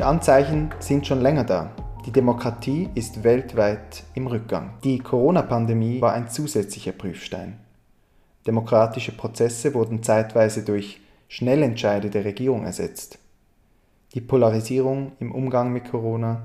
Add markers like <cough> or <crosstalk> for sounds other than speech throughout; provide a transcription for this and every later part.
die Anzeichen sind schon länger da. Die Demokratie ist weltweit im Rückgang. Die Corona-Pandemie war ein zusätzlicher Prüfstein. Demokratische Prozesse wurden zeitweise durch Schnellentscheide der Regierung ersetzt. Die Polarisierung im Umgang mit Corona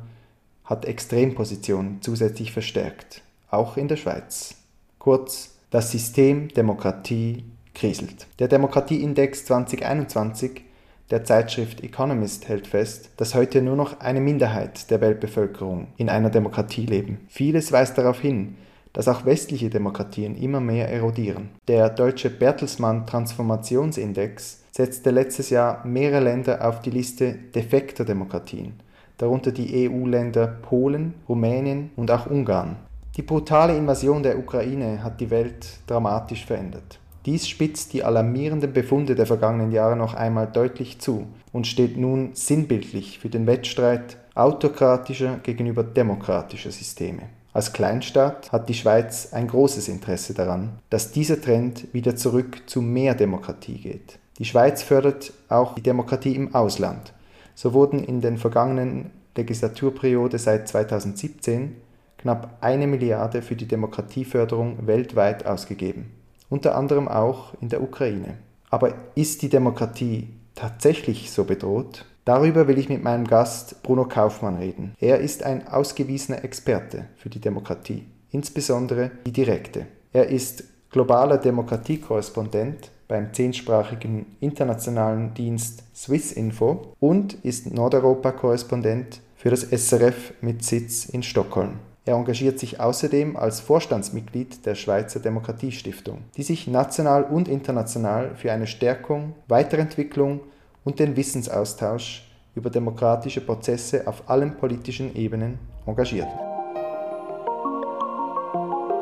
hat Extrempositionen zusätzlich verstärkt, auch in der Schweiz. Kurz, das System Demokratie kriselt. Der Demokratieindex 2021 der Zeitschrift Economist hält fest, dass heute nur noch eine Minderheit der Weltbevölkerung in einer Demokratie leben. Vieles weist darauf hin, dass auch westliche Demokratien immer mehr erodieren. Der deutsche Bertelsmann Transformationsindex setzte letztes Jahr mehrere Länder auf die Liste defekter Demokratien, darunter die EU-Länder Polen, Rumänien und auch Ungarn. Die brutale Invasion der Ukraine hat die Welt dramatisch verändert. Dies spitzt die alarmierenden Befunde der vergangenen Jahre noch einmal deutlich zu und steht nun sinnbildlich für den Wettstreit autokratischer gegenüber demokratischer Systeme. Als Kleinstaat hat die Schweiz ein großes Interesse daran, dass dieser Trend wieder zurück zu mehr Demokratie geht. Die Schweiz fördert auch die Demokratie im Ausland. So wurden in den vergangenen Legislaturperiode seit 2017 knapp eine Milliarde für die Demokratieförderung weltweit ausgegeben unter anderem auch in der Ukraine. Aber ist die Demokratie tatsächlich so bedroht? Darüber will ich mit meinem Gast Bruno Kaufmann reden. Er ist ein ausgewiesener Experte für die Demokratie, insbesondere die direkte. Er ist globaler Demokratiekorrespondent beim zehnsprachigen internationalen Dienst Swissinfo und ist Nordeuropa-Korrespondent für das SRF mit Sitz in Stockholm. Er engagiert sich außerdem als Vorstandsmitglied der Schweizer Demokratiestiftung, die sich national und international für eine Stärkung, Weiterentwicklung und den Wissensaustausch über demokratische Prozesse auf allen politischen Ebenen engagiert.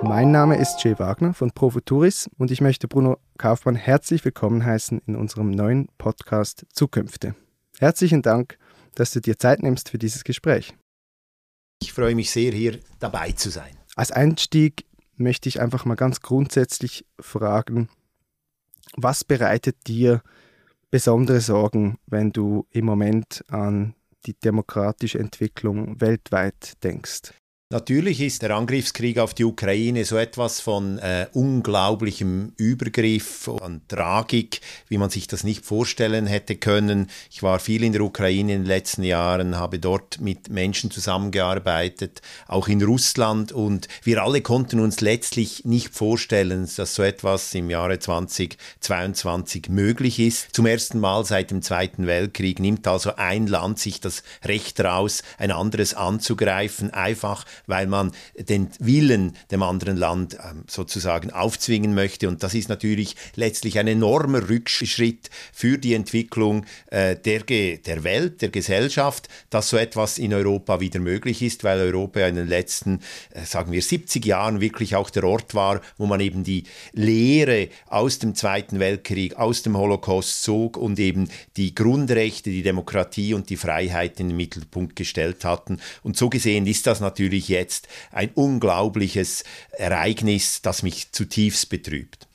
Mein Name ist Jay Wagner von Profuturis und ich möchte Bruno Kaufmann herzlich willkommen heißen in unserem neuen Podcast Zukünfte. Herzlichen Dank, dass du dir Zeit nimmst für dieses Gespräch. Ich freue mich sehr, hier dabei zu sein. Als Einstieg möchte ich einfach mal ganz grundsätzlich fragen, was bereitet dir besondere Sorgen, wenn du im Moment an die demokratische Entwicklung weltweit denkst? Natürlich ist der Angriffskrieg auf die Ukraine so etwas von äh, unglaublichem Übergriff und Tragik, wie man sich das nicht vorstellen hätte können. Ich war viel in der Ukraine in den letzten Jahren, habe dort mit Menschen zusammengearbeitet, auch in Russland und wir alle konnten uns letztlich nicht vorstellen, dass so etwas im Jahre 2022 möglich ist. Zum ersten Mal seit dem Zweiten Weltkrieg nimmt also ein Land sich das Recht raus, ein anderes anzugreifen, einfach weil man den Willen dem anderen Land ähm, sozusagen aufzwingen möchte. Und das ist natürlich letztlich ein enormer Rückschritt für die Entwicklung äh, der, der Welt, der Gesellschaft, dass so etwas in Europa wieder möglich ist, weil Europa in den letzten, äh, sagen wir, 70 Jahren wirklich auch der Ort war, wo man eben die Lehre aus dem Zweiten Weltkrieg, aus dem Holocaust zog und eben die Grundrechte, die Demokratie und die Freiheit in den Mittelpunkt gestellt hatten. Und so gesehen ist das natürlich jetzt ein unglaubliches Ereignis, das mich zutiefst betrübt.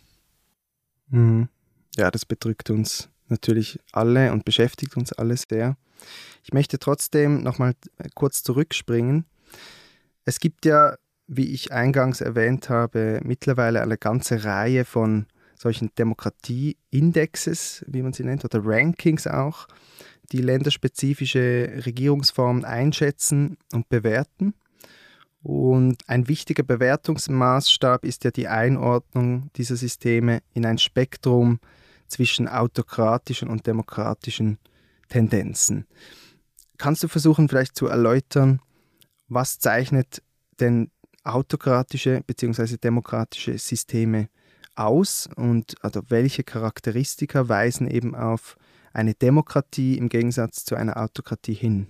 Mhm. Ja, das bedrückt uns natürlich alle und beschäftigt uns alle sehr. Ich möchte trotzdem nochmal kurz zurückspringen. Es gibt ja, wie ich eingangs erwähnt habe, mittlerweile eine ganze Reihe von solchen Demokratieindexes, wie man sie nennt, oder Rankings auch, die länderspezifische Regierungsformen einschätzen und bewerten. Und ein wichtiger Bewertungsmaßstab ist ja die Einordnung dieser Systeme in ein Spektrum zwischen autokratischen und demokratischen Tendenzen. Kannst du versuchen vielleicht zu erläutern, was zeichnet denn autokratische bzw. demokratische Systeme aus und also welche Charakteristika weisen eben auf eine Demokratie im Gegensatz zu einer Autokratie hin?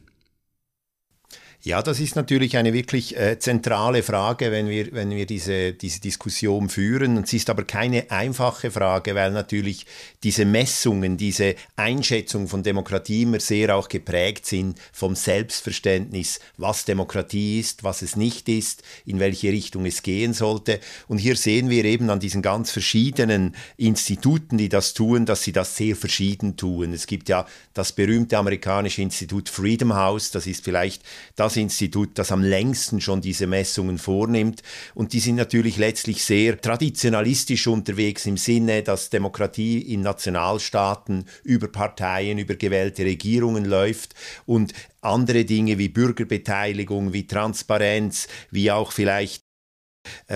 Ja, das ist natürlich eine wirklich äh, zentrale Frage, wenn wir, wenn wir diese, diese Diskussion führen. Sie ist aber keine einfache Frage, weil natürlich diese Messungen, diese Einschätzung von Demokratie immer sehr auch geprägt sind vom Selbstverständnis, was Demokratie ist, was es nicht ist, in welche Richtung es gehen sollte. Und hier sehen wir eben an diesen ganz verschiedenen Instituten, die das tun, dass sie das sehr verschieden tun. Es gibt ja das berühmte amerikanische Institut Freedom House, das ist vielleicht das das Institut, das am längsten schon diese Messungen vornimmt. Und die sind natürlich letztlich sehr traditionalistisch unterwegs im Sinne, dass Demokratie in Nationalstaaten über Parteien, über gewählte Regierungen läuft und andere Dinge wie Bürgerbeteiligung, wie Transparenz, wie auch vielleicht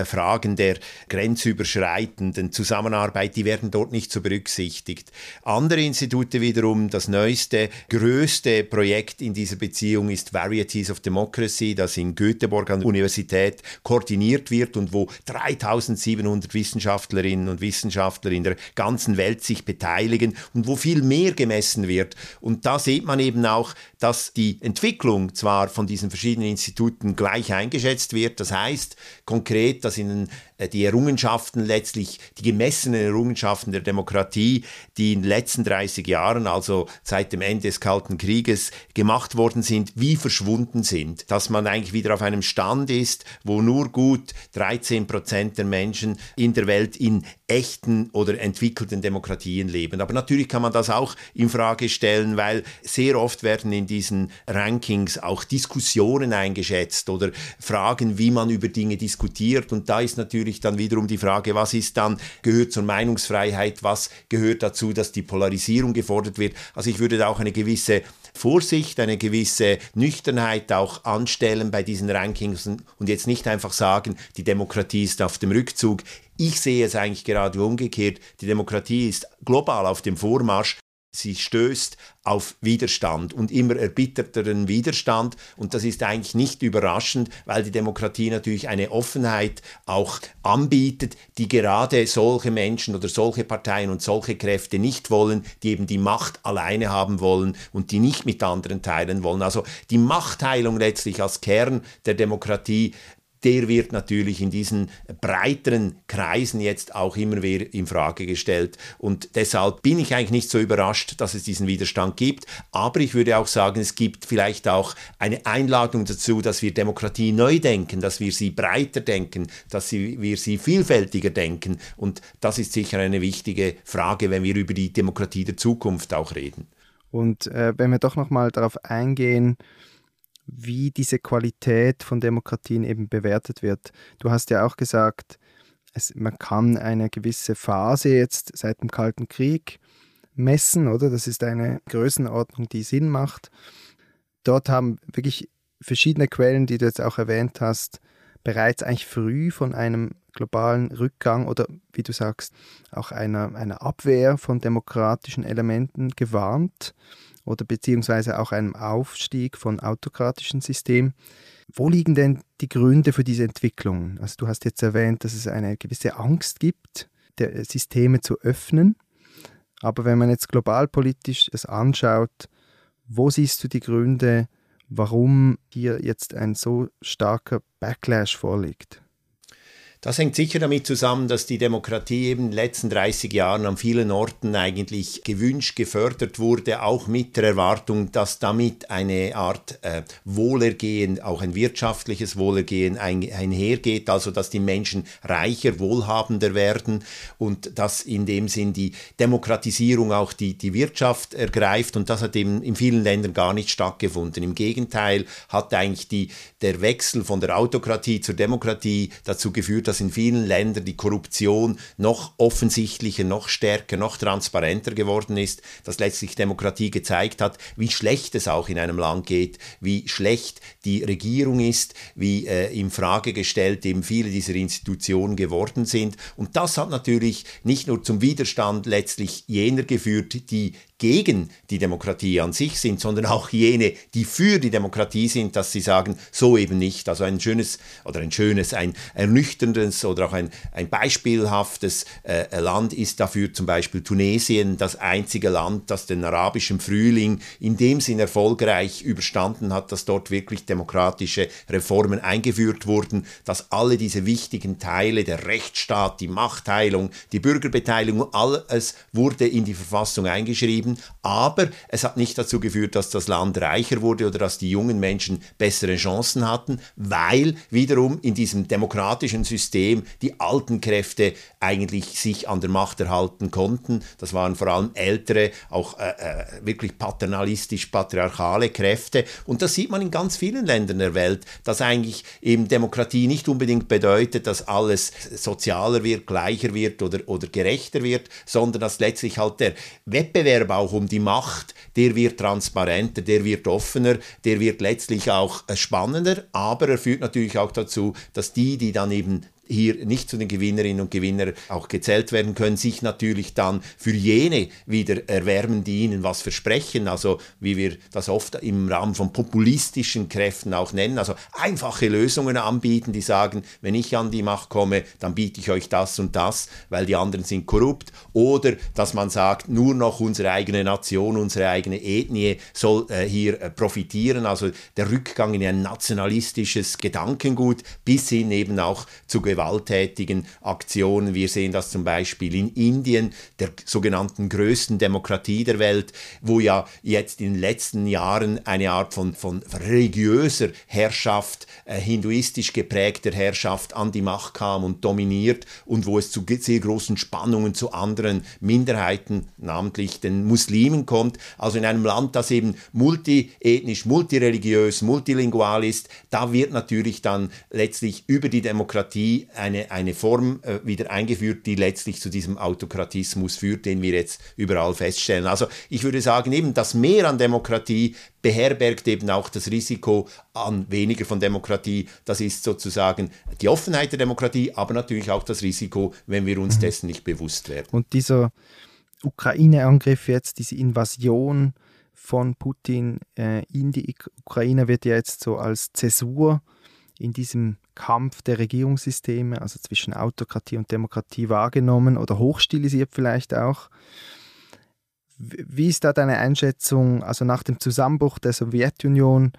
Fragen der grenzüberschreitenden Zusammenarbeit, die werden dort nicht so berücksichtigt. Andere Institute wiederum, das neueste, größte Projekt in dieser Beziehung ist Varieties of Democracy, das in Göteborg an der Universität koordiniert wird und wo 3700 Wissenschaftlerinnen und Wissenschaftler in der ganzen Welt sich beteiligen und wo viel mehr gemessen wird. Und da sieht man eben auch, dass die Entwicklung zwar von diesen verschiedenen Instituten gleich eingeschätzt wird, das heißt konkret dass ihnen äh, die Errungenschaften letztlich, die gemessenen Errungenschaften der Demokratie, die in den letzten 30 Jahren, also seit dem Ende des Kalten Krieges, gemacht worden sind, wie verschwunden sind. Dass man eigentlich wieder auf einem Stand ist, wo nur gut 13 Prozent der Menschen in der Welt in echten oder entwickelten Demokratien leben. Aber natürlich kann man das auch in Frage stellen, weil sehr oft werden in diesen Rankings auch Diskussionen eingeschätzt oder Fragen, wie man über Dinge diskutiert. Und da ist natürlich dann wiederum die Frage, was ist dann, gehört zur Meinungsfreiheit, was gehört dazu, dass die Polarisierung gefordert wird. Also ich würde da auch eine gewisse Vorsicht, eine gewisse Nüchternheit auch anstellen bei diesen Rankings und jetzt nicht einfach sagen, die Demokratie ist auf dem Rückzug. Ich sehe es eigentlich gerade umgekehrt. Die Demokratie ist global auf dem Vormarsch. Sie stößt auf Widerstand und immer erbitterteren Widerstand. Und das ist eigentlich nicht überraschend, weil die Demokratie natürlich eine Offenheit auch anbietet, die gerade solche Menschen oder solche Parteien und solche Kräfte nicht wollen, die eben die Macht alleine haben wollen und die nicht mit anderen teilen wollen. Also die Machtteilung letztlich als Kern der Demokratie der wird natürlich in diesen breiteren Kreisen jetzt auch immer wieder in Frage gestellt. Und deshalb bin ich eigentlich nicht so überrascht, dass es diesen Widerstand gibt. Aber ich würde auch sagen, es gibt vielleicht auch eine Einladung dazu, dass wir Demokratie neu denken, dass wir sie breiter denken, dass wir sie vielfältiger denken. Und das ist sicher eine wichtige Frage, wenn wir über die Demokratie der Zukunft auch reden. Und äh, wenn wir doch nochmal darauf eingehen, wie diese Qualität von Demokratien eben bewertet wird. Du hast ja auch gesagt, es, man kann eine gewisse Phase jetzt seit dem Kalten Krieg messen, oder? Das ist eine Größenordnung, die Sinn macht. Dort haben wirklich verschiedene Quellen, die du jetzt auch erwähnt hast, bereits eigentlich früh von einem globalen Rückgang oder wie du sagst, auch einer, einer Abwehr von demokratischen Elementen gewarnt oder beziehungsweise auch einem Aufstieg von autokratischen Systemen. Wo liegen denn die Gründe für diese Entwicklung? Also du hast jetzt erwähnt, dass es eine gewisse Angst gibt, der Systeme zu öffnen. Aber wenn man jetzt globalpolitisch es anschaut, wo siehst du die Gründe, warum hier jetzt ein so starker Backlash vorliegt? Das hängt sicher damit zusammen, dass die Demokratie eben in den letzten 30 Jahren an vielen Orten eigentlich gewünscht, gefördert wurde, auch mit der Erwartung, dass damit eine Art äh, Wohlergehen, auch ein wirtschaftliches Wohlergehen ein, einhergeht, also dass die Menschen reicher, wohlhabender werden und dass in dem Sinn die Demokratisierung auch die, die Wirtschaft ergreift und das hat eben in vielen Ländern gar nicht stattgefunden. Im Gegenteil hat eigentlich die, der Wechsel von der Autokratie zur Demokratie dazu geführt, dass in vielen Ländern die Korruption noch offensichtlicher, noch stärker, noch transparenter geworden ist, dass letztlich Demokratie gezeigt hat, wie schlecht es auch in einem Land geht, wie schlecht die Regierung ist, wie äh, in Frage gestellt eben viele dieser Institutionen geworden sind. Und das hat natürlich nicht nur zum Widerstand letztlich jener geführt, die gegen die Demokratie an sich sind, sondern auch jene, die für die Demokratie sind, dass sie sagen, so eben nicht. Also ein schönes oder ein schönes, ein ernüchterndes oder auch ein, ein beispielhaftes äh, Land ist dafür zum Beispiel Tunesien, das einzige Land, das den arabischen Frühling in dem Sinn erfolgreich überstanden hat, dass dort wirklich demokratische Reformen eingeführt wurden, dass alle diese wichtigen Teile, der Rechtsstaat, die Machtteilung, die Bürgerbeteiligung, alles wurde in die Verfassung eingeschrieben, aber es hat nicht dazu geführt, dass das Land reicher wurde oder dass die jungen Menschen bessere Chancen hatten, weil wiederum in diesem demokratischen System die alten Kräfte eigentlich sich an der Macht erhalten konnten. Das waren vor allem ältere, auch äh, äh, wirklich paternalistisch patriarchale Kräfte und das sieht man in ganz vielen Ländern der Welt, dass eigentlich eben Demokratie nicht unbedingt bedeutet, dass alles sozialer wird, gleicher wird oder, oder gerechter wird, sondern dass letztlich halt der Wettbewerb auch um die Macht, der wird transparenter, der wird offener, der wird letztlich auch äh, spannender, aber er führt natürlich auch dazu, dass die, die dann eben hier nicht zu den Gewinnerinnen und Gewinnern auch gezählt werden können, sich natürlich dann für jene wieder erwärmen, die ihnen was versprechen, also wie wir das oft im Rahmen von populistischen Kräften auch nennen, also einfache Lösungen anbieten, die sagen, wenn ich an die Macht komme, dann biete ich euch das und das, weil die anderen sind korrupt, oder dass man sagt, nur noch unsere eigene Nation, unsere eigene Ethnie soll äh, hier äh, profitieren, also der Rückgang in ein nationalistisches Gedankengut bis hin eben auch zu gewalttätigen Aktionen. Wir sehen das zum Beispiel in Indien, der sogenannten größten Demokratie der Welt, wo ja jetzt in den letzten Jahren eine Art von, von religiöser Herrschaft, äh, hinduistisch geprägter Herrschaft an die Macht kam und dominiert und wo es zu sehr großen Spannungen zu anderen Minderheiten, namentlich den Muslimen kommt. Also in einem Land, das eben multiethnisch, multireligiös, multilingual ist, da wird natürlich dann letztlich über die Demokratie eine, eine Form äh, wieder eingeführt, die letztlich zu diesem Autokratismus führt, den wir jetzt überall feststellen. Also ich würde sagen, eben das Mehr an Demokratie beherbergt eben auch das Risiko an weniger von Demokratie. Das ist sozusagen die Offenheit der Demokratie, aber natürlich auch das Risiko, wenn wir uns mhm. dessen nicht bewusst werden. Und dieser Ukraine-Angriff jetzt, diese Invasion von Putin äh, in die Ukraine wird ja jetzt so als Zäsur in diesem Kampf der Regierungssysteme, also zwischen Autokratie und Demokratie wahrgenommen oder hochstilisiert vielleicht auch. Wie ist da deine Einschätzung? Also nach dem Zusammenbruch der Sowjetunion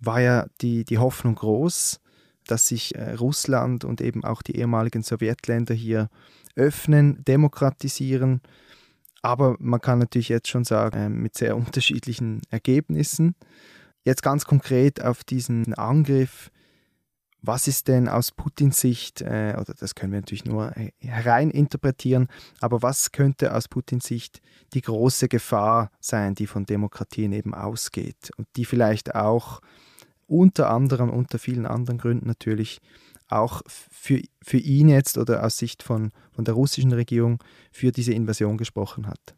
war ja die, die Hoffnung groß, dass sich äh, Russland und eben auch die ehemaligen Sowjetländer hier öffnen, demokratisieren. Aber man kann natürlich jetzt schon sagen, äh, mit sehr <laughs> unterschiedlichen Ergebnissen. Jetzt ganz konkret auf diesen Angriff was ist denn aus Putins Sicht, äh, oder das können wir natürlich nur äh, hereininterpretieren, aber was könnte aus Putins Sicht die große Gefahr sein, die von Demokratien eben ausgeht und die vielleicht auch unter anderem, unter vielen anderen Gründen natürlich, auch für, für ihn jetzt oder aus Sicht von, von der russischen Regierung für diese Invasion gesprochen hat?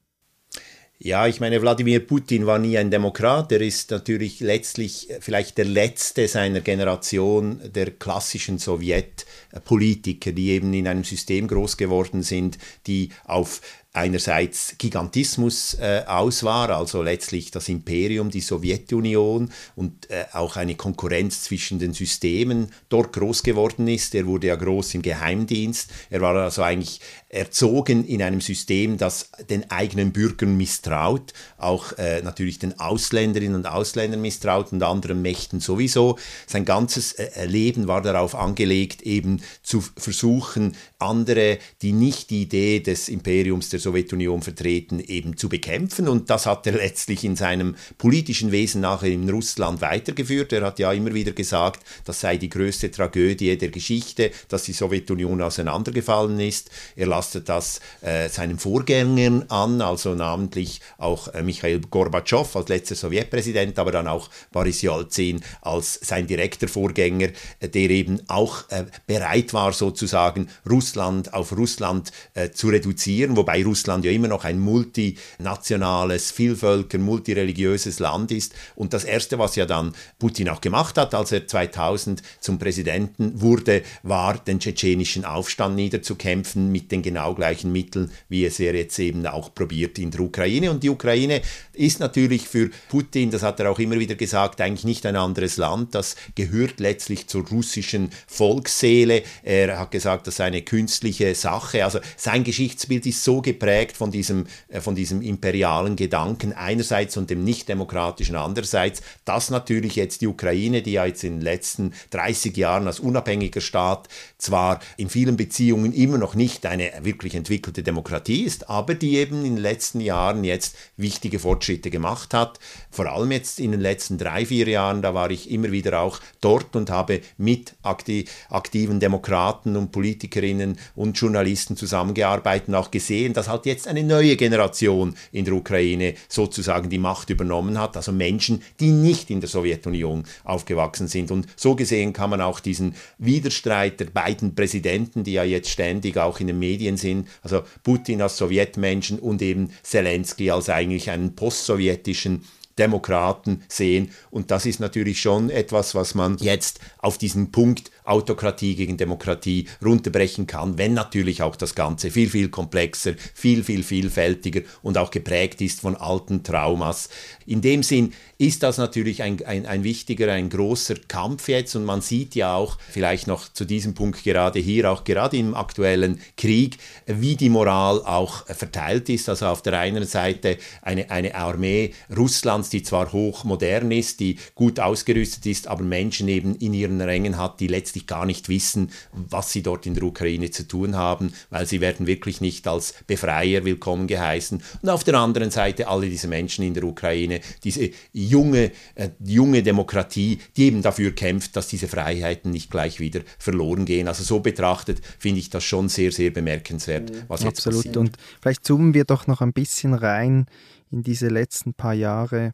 Ja, ich meine, Wladimir Putin war nie ein Demokrat. Er ist natürlich letztlich vielleicht der letzte seiner Generation der klassischen Sowjetpolitiker, die eben in einem System groß geworden sind, die auf einerseits Gigantismus äh, aus war, also letztlich das Imperium, die Sowjetunion und äh, auch eine Konkurrenz zwischen den Systemen dort groß geworden ist. Er wurde ja groß im Geheimdienst. Er war also eigentlich erzogen in einem System, das den eigenen Bürgern misstraut, auch äh, natürlich den Ausländerinnen und Ausländern misstraut und anderen Mächten sowieso. Sein ganzes äh, Leben war darauf angelegt, eben zu versuchen, andere, die nicht die Idee des Imperiums der Sowjetunion vertreten, eben zu bekämpfen. Und das hat er letztlich in seinem politischen Wesen nachher in Russland weitergeführt. Er hat ja immer wieder gesagt, das sei die größte Tragödie der Geschichte, dass die Sowjetunion auseinandergefallen ist. Er lastet das äh, seinen Vorgängern an, also namentlich auch äh, Michael Gorbatschow als letzter Sowjetpräsident, aber dann auch Boris Yeltsin als sein direkter Vorgänger, äh, der eben auch äh, bereit war, sozusagen Russland auf Russland äh, zu reduzieren, wobei Russland ja immer noch ein multinationales, Vielvölker, multireligiöses Land ist. Und das Erste, was ja dann Putin auch gemacht hat, als er 2000 zum Präsidenten wurde, war, den tschetschenischen Aufstand niederzukämpfen mit den genau gleichen Mitteln, wie es er jetzt eben auch probiert in der Ukraine. Und die Ukraine ist natürlich für Putin, das hat er auch immer wieder gesagt, eigentlich nicht ein anderes Land. Das gehört letztlich zur russischen Volksseele. Er hat gesagt, das sei eine künstliche Sache. Also sein Geschichtsbild ist so geprägt von diesem, äh, von diesem imperialen Gedanken einerseits und dem nicht-demokratischen andererseits, dass natürlich jetzt die Ukraine, die ja jetzt in den letzten 30 Jahren als unabhängiger Staat zwar in vielen Beziehungen immer noch nicht eine wirklich entwickelte Demokratie ist, aber die eben in den letzten Jahren jetzt wichtige Fortschritte gemacht hat. Vor allem jetzt in den letzten drei, vier Jahren, da war ich immer wieder auch dort und habe mit aktiven Demokraten und Politikerinnen und Journalisten zusammengearbeitet und auch gesehen, dass halt jetzt eine neue Generation in der Ukraine sozusagen die Macht übernommen hat, also Menschen, die nicht in der Sowjetunion aufgewachsen sind. Und so gesehen kann man auch diesen Widerstreit der beiden Präsidenten, die ja jetzt ständig auch in den Medien sind, also Putin als Sowjetmenschen und eben Zelensky als eigentlich einen postsowjetischen Demokraten sehen. Und das ist natürlich schon etwas, was man jetzt auf diesen Punkt Autokratie gegen Demokratie runterbrechen kann, wenn natürlich auch das Ganze viel, viel komplexer, viel, viel vielfältiger und auch geprägt ist von alten Traumas. In dem Sinn ist das natürlich ein, ein, ein wichtiger, ein großer Kampf jetzt und man sieht ja auch vielleicht noch zu diesem Punkt gerade hier, auch gerade im aktuellen Krieg, wie die Moral auch verteilt ist. Also auf der einen Seite eine, eine Armee Russlands, die zwar hochmodern ist, die gut ausgerüstet ist, aber Menschen eben in ihren Rängen hat, die letztlich letztlich gar nicht wissen, was sie dort in der Ukraine zu tun haben, weil sie werden wirklich nicht als Befreier willkommen geheißen. Und auf der anderen Seite alle diese Menschen in der Ukraine, diese junge, äh, junge Demokratie, die eben dafür kämpft, dass diese Freiheiten nicht gleich wieder verloren gehen. Also so betrachtet finde ich das schon sehr, sehr bemerkenswert, was jetzt Absolut. passiert. Und vielleicht zoomen wir doch noch ein bisschen rein in diese letzten paar Jahre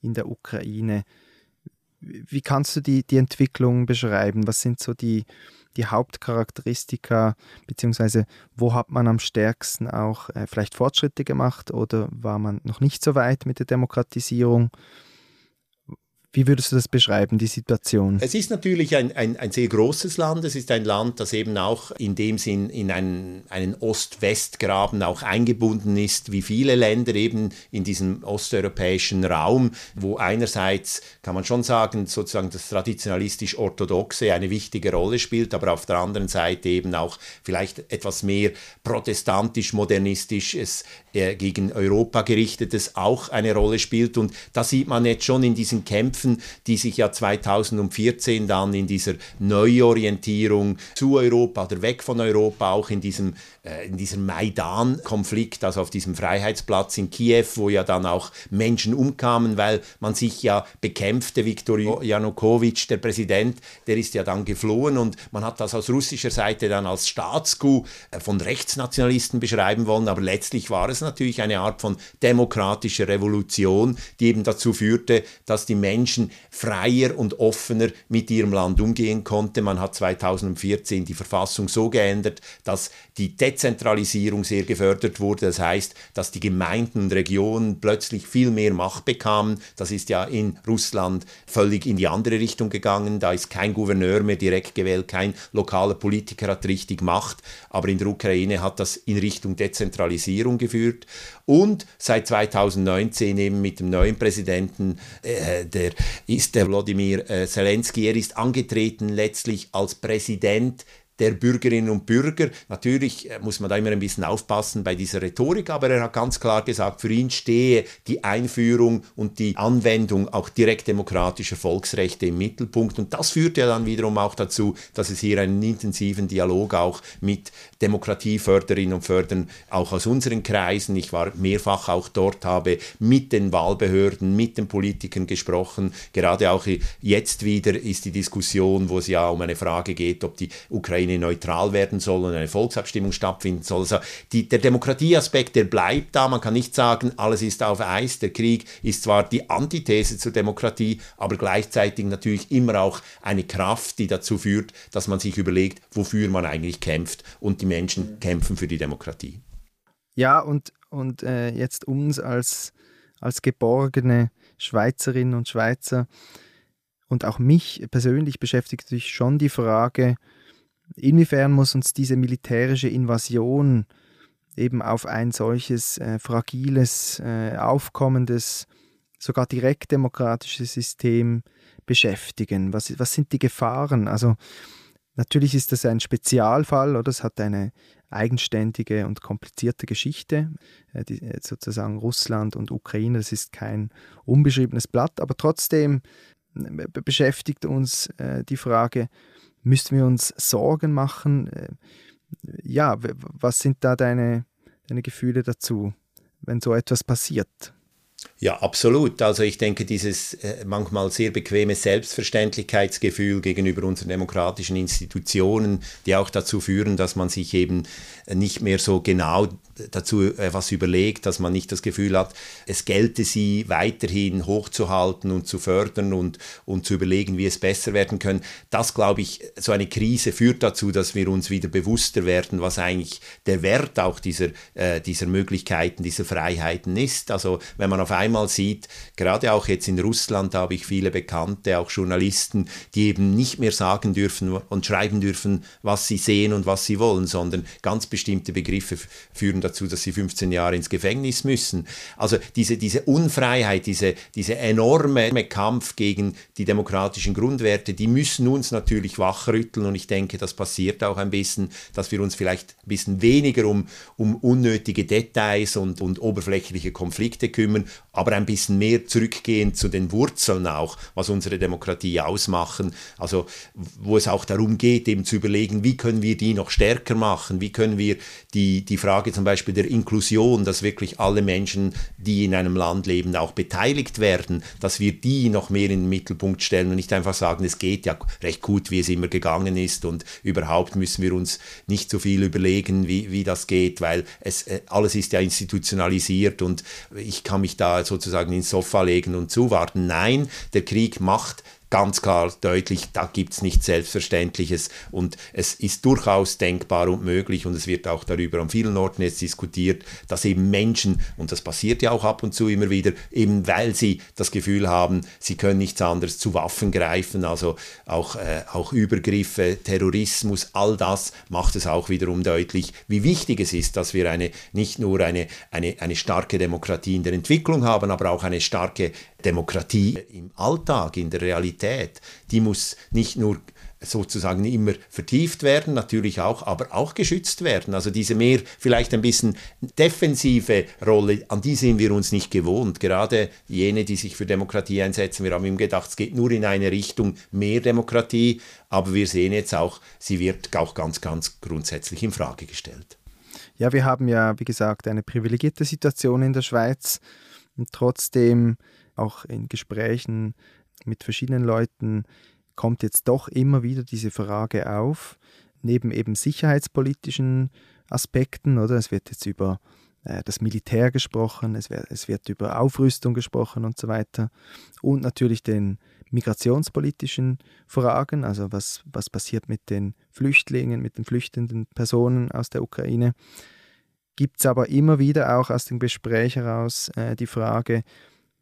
in der Ukraine. Wie kannst du die, die Entwicklung beschreiben? Was sind so die, die Hauptcharakteristika, beziehungsweise wo hat man am stärksten auch äh, vielleicht Fortschritte gemacht oder war man noch nicht so weit mit der Demokratisierung? Wie würdest du das beschreiben, die Situation? Es ist natürlich ein, ein, ein, sehr großes Land. Es ist ein Land, das eben auch in dem Sinn in einen, einen Ost-West-Graben auch eingebunden ist, wie viele Länder eben in diesem osteuropäischen Raum, wo einerseits, kann man schon sagen, sozusagen das traditionalistisch-orthodoxe eine wichtige Rolle spielt, aber auf der anderen Seite eben auch vielleicht etwas mehr protestantisch-modernistisches äh, gegen Europa gerichtetes auch eine Rolle spielt. Und da sieht man jetzt schon in diesen Kämpfen, Kämpfen, die sich ja 2014 dann in dieser Neuorientierung zu Europa oder weg von Europa, auch in diesem, äh, in diesem Maidan-Konflikt, also auf diesem Freiheitsplatz in Kiew, wo ja dann auch Menschen umkamen, weil man sich ja bekämpfte. Viktor Janukowitsch, der Präsident, der ist ja dann geflohen und man hat das aus russischer Seite dann als Staatscoup äh, von Rechtsnationalisten beschreiben wollen, aber letztlich war es natürlich eine Art von demokratischer Revolution, die eben dazu führte, dass die Menschen Menschen freier und offener mit ihrem Land umgehen konnte. Man hat 2014 die Verfassung so geändert, dass die Dezentralisierung sehr gefördert wurde. Das heißt, dass die Gemeinden und Regionen plötzlich viel mehr Macht bekamen. Das ist ja in Russland völlig in die andere Richtung gegangen. Da ist kein Gouverneur mehr direkt gewählt, kein lokaler Politiker hat richtig Macht. Aber in der Ukraine hat das in Richtung Dezentralisierung geführt. Und seit 2019 eben mit dem neuen Präsidenten, äh, der ist der Wladimir äh, Zelensky. Er ist angetreten letztlich als Präsident der Bürgerinnen und Bürger. Natürlich äh, muss man da immer ein bisschen aufpassen bei dieser Rhetorik, aber er hat ganz klar gesagt, für ihn stehe die Einführung und die Anwendung auch direkt demokratischer Volksrechte im Mittelpunkt. Und das führt ja dann wiederum auch dazu, dass es hier einen intensiven Dialog auch mit Demokratieförderinnen und Fördern, auch aus unseren Kreisen, ich war mehrfach auch dort, habe mit den Wahlbehörden, mit den Politikern gesprochen. Gerade auch jetzt wieder ist die Diskussion, wo es ja um eine Frage geht, ob die Ukraine Ukraine neutral werden soll und eine Volksabstimmung stattfinden soll. Also die, der Demokratieaspekt, der bleibt da. Man kann nicht sagen, alles ist auf Eis. Der Krieg ist zwar die Antithese zur Demokratie, aber gleichzeitig natürlich immer auch eine Kraft, die dazu führt, dass man sich überlegt, wofür man eigentlich kämpft. Und die Menschen kämpfen für die Demokratie. Ja, und, und äh, jetzt uns als, als geborgene Schweizerinnen und Schweizer und auch mich persönlich beschäftigt natürlich schon die Frage, inwiefern muss uns diese militärische Invasion eben auf ein solches äh, fragiles, äh, aufkommendes, sogar direkt demokratisches System beschäftigen? Was, was sind die Gefahren? Also natürlich ist das ein Spezialfall oder es hat eine eigenständige und komplizierte Geschichte. Äh, die, äh, sozusagen Russland und Ukraine, das ist kein unbeschriebenes Blatt, aber trotzdem äh, beschäftigt uns äh, die Frage, müssen wir uns Sorgen machen? Äh, ja, was sind da deine, deine Gefühle dazu, wenn so etwas passiert? Ja, absolut. Also ich denke, dieses äh, manchmal sehr bequeme Selbstverständlichkeitsgefühl gegenüber unseren demokratischen Institutionen, die auch dazu führen, dass man sich eben nicht mehr so genau dazu äh, was überlegt, dass man nicht das Gefühl hat, es gelte sie weiterhin hochzuhalten und zu fördern und, und zu überlegen, wie es besser werden können. Das, glaube ich, so eine Krise führt dazu, dass wir uns wieder bewusster werden, was eigentlich der Wert auch dieser, äh, dieser Möglichkeiten, dieser Freiheiten ist. Also wenn man auf einmal sieht, gerade auch jetzt in Russland habe ich viele Bekannte, auch Journalisten, die eben nicht mehr sagen dürfen und schreiben dürfen, was sie sehen und was sie wollen, sondern ganz bestimmte Begriffe führen dazu, dass sie 15 Jahre ins Gefängnis müssen. Also diese, diese Unfreiheit, diese, diese enorme Kampf gegen die demokratischen Grundwerte, die müssen uns natürlich wachrütteln und ich denke, das passiert auch ein bisschen, dass wir uns vielleicht ein bisschen weniger um, um unnötige Details und, und oberflächliche Konflikte kümmern, aber ein bisschen mehr zurückgehen zu den Wurzeln auch, was unsere Demokratie ausmachen. Also wo es auch darum geht, eben zu überlegen, wie können wir die noch stärker machen, wie können wir die, die Frage zum Beispiel der Inklusion, dass wirklich alle Menschen, die in einem Land leben, auch beteiligt werden, dass wir die noch mehr in den Mittelpunkt stellen und nicht einfach sagen, es geht ja recht gut, wie es immer gegangen ist und überhaupt müssen wir uns nicht so viel überlegen, wie, wie das geht, weil es, äh, alles ist ja institutionalisiert und ich kann mich sozusagen ins Sofa legen und zuwarten. Nein, der Krieg macht ganz klar deutlich, da gibt es nichts Selbstverständliches und es ist durchaus denkbar und möglich und es wird auch darüber an vielen Orten jetzt diskutiert, dass eben Menschen, und das passiert ja auch ab und zu immer wieder, eben weil sie das Gefühl haben, sie können nichts anderes zu Waffen greifen, also auch, äh, auch Übergriffe, Terrorismus, all das macht es auch wiederum deutlich, wie wichtig es ist, dass wir eine, nicht nur eine, eine, eine starke Demokratie in der Entwicklung haben, aber auch eine starke Demokratie im Alltag, in der Realität, die muss nicht nur sozusagen immer vertieft werden, natürlich auch, aber auch geschützt werden. Also diese mehr vielleicht ein bisschen defensive Rolle, an die sind wir uns nicht gewohnt. Gerade jene, die sich für Demokratie einsetzen, wir haben ihm gedacht, es geht nur in eine Richtung mehr Demokratie, aber wir sehen jetzt auch, sie wird auch ganz, ganz grundsätzlich in Frage gestellt. Ja, wir haben ja, wie gesagt, eine privilegierte Situation in der Schweiz und trotzdem auch in Gesprächen mit verschiedenen Leuten kommt jetzt doch immer wieder diese Frage auf, neben eben sicherheitspolitischen Aspekten, oder? Es wird jetzt über äh, das Militär gesprochen, es wird, es wird über Aufrüstung gesprochen und so weiter. Und natürlich den migrationspolitischen Fragen, also was, was passiert mit den Flüchtlingen, mit den flüchtenden Personen aus der Ukraine. Gibt es aber immer wieder auch aus dem Gespräch heraus äh, die Frage,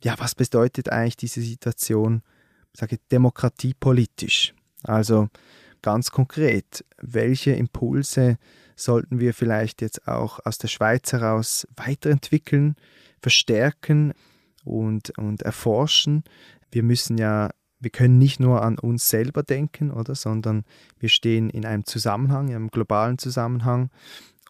ja, was bedeutet eigentlich diese Situation, sage ich, demokratiepolitisch? Also ganz konkret, welche Impulse sollten wir vielleicht jetzt auch aus der Schweiz heraus weiterentwickeln, verstärken und, und erforschen? Wir müssen ja, wir können nicht nur an uns selber denken, oder, sondern wir stehen in einem Zusammenhang, in einem globalen Zusammenhang.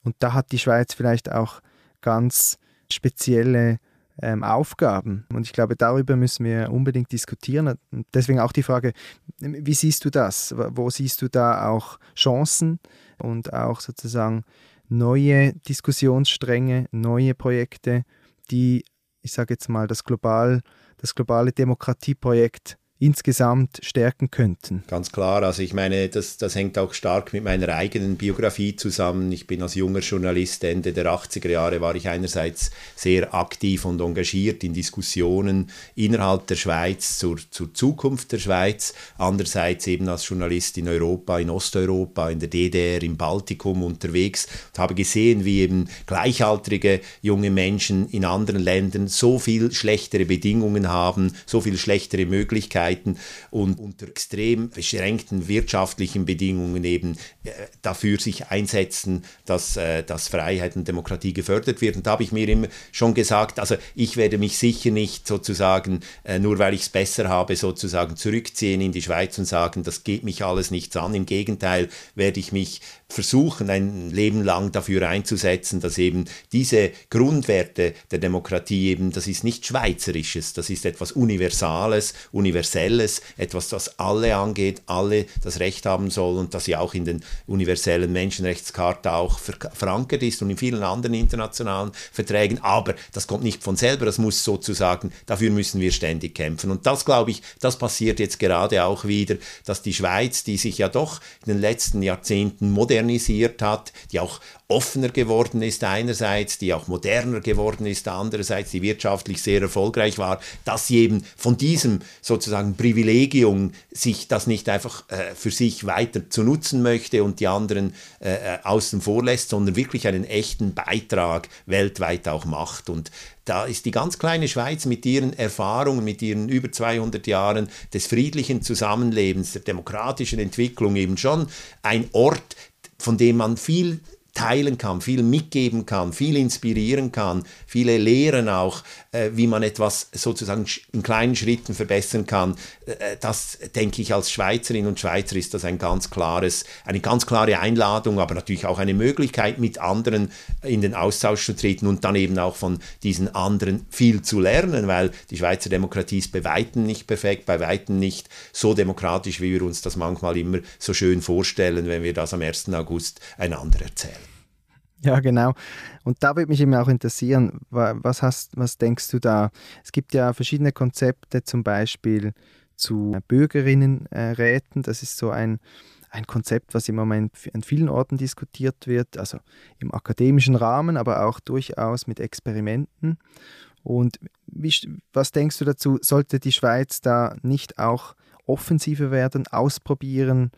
Und da hat die Schweiz vielleicht auch ganz spezielle ähm, Aufgaben. Und ich glaube, darüber müssen wir unbedingt diskutieren. Und deswegen auch die Frage, wie siehst du das? Wo siehst du da auch Chancen und auch sozusagen neue Diskussionsstränge, neue Projekte, die, ich sage jetzt mal, das, global, das globale Demokratieprojekt insgesamt stärken könnten? Ganz klar, also ich meine, das, das hängt auch stark mit meiner eigenen Biografie zusammen. Ich bin als junger Journalist Ende der 80er Jahre war ich einerseits sehr aktiv und engagiert in Diskussionen innerhalb der Schweiz zur, zur Zukunft der Schweiz, andererseits eben als Journalist in Europa, in Osteuropa, in der DDR, im Baltikum unterwegs und habe gesehen, wie eben gleichaltrige junge Menschen in anderen Ländern so viel schlechtere Bedingungen haben, so viel schlechtere Möglichkeiten Möglichkeiten und unter extrem beschränkten wirtschaftlichen Bedingungen eben äh, dafür sich einsetzen, dass, äh, dass Freiheit und Demokratie gefördert wird. Und da habe ich mir immer schon gesagt, also ich werde mich sicher nicht sozusagen, äh, nur weil ich es besser habe, sozusagen zurückziehen in die Schweiz und sagen, das geht mich alles nichts an. Im Gegenteil werde ich mich versuchen, ein Leben lang dafür einzusetzen, dass eben diese Grundwerte der Demokratie eben, das ist nicht Schweizerisches, das ist etwas Universales, Universelles, etwas, das alle angeht, alle das Recht haben sollen und das ja auch in den universellen Menschenrechtscharta auch verankert ist und in vielen anderen internationalen Verträgen. Aber das kommt nicht von selber, das muss sozusagen, dafür müssen wir ständig kämpfen. Und das, glaube ich, das passiert jetzt gerade auch wieder, dass die Schweiz, die sich ja doch in den letzten Jahrzehnten modern modernisiert hat, die auch offener geworden ist einerseits, die auch moderner geworden ist andererseits, die wirtschaftlich sehr erfolgreich war, dass sie eben von diesem sozusagen Privilegium sich das nicht einfach äh, für sich weiter zu nutzen möchte und die anderen äh, äh, außen vor lässt, sondern wirklich einen echten Beitrag weltweit auch macht. Und da ist die ganz kleine Schweiz mit ihren Erfahrungen, mit ihren über 200 Jahren des friedlichen Zusammenlebens, der demokratischen Entwicklung eben schon ein Ort, von dem man viel teilen kann, viel mitgeben kann, viel inspirieren kann, viele lehren auch, äh, wie man etwas sozusagen in kleinen Schritten verbessern kann. Äh, das denke ich als Schweizerin und Schweizer ist das ein ganz klares, eine ganz klare Einladung, aber natürlich auch eine Möglichkeit, mit anderen in den Austausch zu treten und dann eben auch von diesen anderen viel zu lernen, weil die Schweizer Demokratie ist bei weitem nicht perfekt, bei weitem nicht so demokratisch, wie wir uns das manchmal immer so schön vorstellen, wenn wir das am 1. August einander erzählen. <laughs> Ja, genau. Und da würde mich eben auch interessieren, was, hast, was denkst du da? Es gibt ja verschiedene Konzepte, zum Beispiel zu Bürgerinnenräten. Das ist so ein, ein Konzept, was im Moment an vielen Orten diskutiert wird, also im akademischen Rahmen, aber auch durchaus mit Experimenten. Und wie, was denkst du dazu? Sollte die Schweiz da nicht auch offensiver werden, ausprobieren?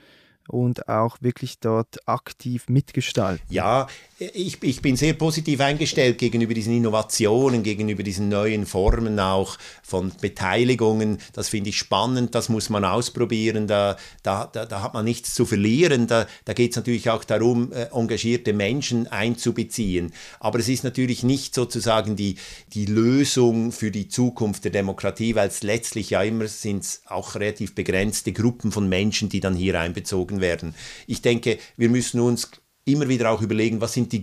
Und auch wirklich dort aktiv mitgestalten. Ja, ich, ich bin sehr positiv eingestellt gegenüber diesen Innovationen, gegenüber diesen neuen Formen auch von Beteiligungen. Das finde ich spannend, das muss man ausprobieren, da, da, da, da hat man nichts zu verlieren. Da, da geht es natürlich auch darum, äh, engagierte Menschen einzubeziehen. Aber es ist natürlich nicht sozusagen die, die Lösung für die Zukunft der Demokratie, weil es letztlich ja immer sind auch relativ begrenzte Gruppen von Menschen, die dann hier einbezogen werden. Ich denke, wir müssen uns immer wieder auch überlegen, was sind die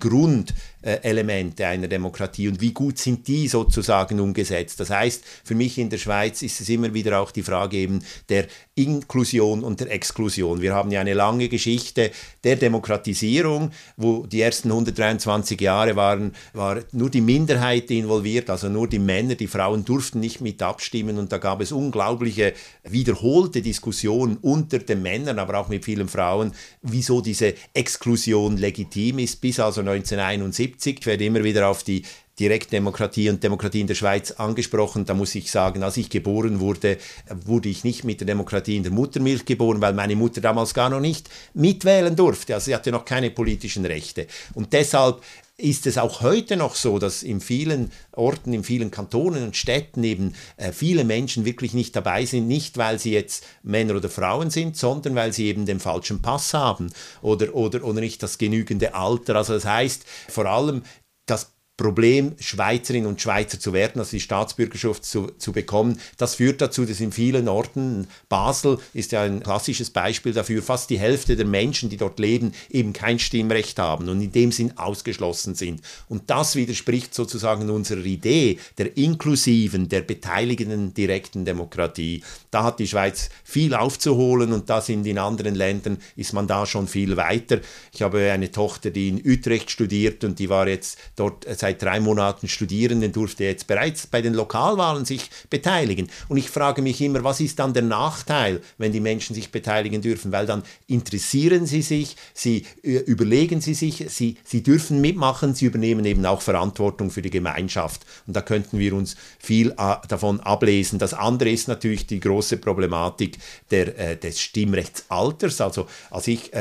Grundelemente einer Demokratie und wie gut sind die sozusagen umgesetzt. Das heißt, für mich in der Schweiz ist es immer wieder auch die Frage eben der Inklusion und der Exklusion. Wir haben ja eine lange Geschichte der Demokratisierung, wo die ersten 123 Jahre waren, war nur die Minderheit involviert, also nur die Männer, die Frauen durften nicht mit abstimmen und da gab es unglaubliche wiederholte Diskussionen unter den Männern, aber auch mit vielen Frauen, wieso diese Exklusion legitim ist, bis also 1971. Ich werde immer wieder auf die Direktdemokratie und Demokratie in der Schweiz angesprochen. Da muss ich sagen, als ich geboren wurde, wurde ich nicht mit der Demokratie in der Muttermilch geboren, weil meine Mutter damals gar noch nicht mitwählen durfte. Also sie hatte noch keine politischen Rechte. Und deshalb ist es auch heute noch so, dass in vielen Orten, in vielen Kantonen und Städten eben äh, viele Menschen wirklich nicht dabei sind, nicht weil sie jetzt Männer oder Frauen sind, sondern weil sie eben den falschen Pass haben oder, oder, oder nicht das genügende Alter. Also das heißt vor allem, das Problem, Schweizerin und Schweizer zu werden, also die Staatsbürgerschaft zu, zu bekommen. Das führt dazu, dass in vielen Orten, Basel ist ja ein klassisches Beispiel dafür, fast die Hälfte der Menschen, die dort leben, eben kein Stimmrecht haben und in dem Sinn ausgeschlossen sind. Und das widerspricht sozusagen unserer Idee der inklusiven, der beteiligenden direkten Demokratie. Da hat die Schweiz viel aufzuholen und da sind in anderen Ländern, ist man da schon viel weiter. Ich habe eine Tochter, die in Utrecht studiert und die war jetzt dort seit drei Monaten Studierenden durfte jetzt bereits bei den Lokalwahlen sich beteiligen. Und ich frage mich immer, was ist dann der Nachteil, wenn die Menschen sich beteiligen dürfen? Weil dann interessieren sie sich, sie äh, überlegen sie sich, sie, sie dürfen mitmachen, sie übernehmen eben auch Verantwortung für die Gemeinschaft. Und da könnten wir uns viel äh, davon ablesen. Das andere ist natürlich die große Problematik der, äh, des Stimmrechtsalters. Also als ich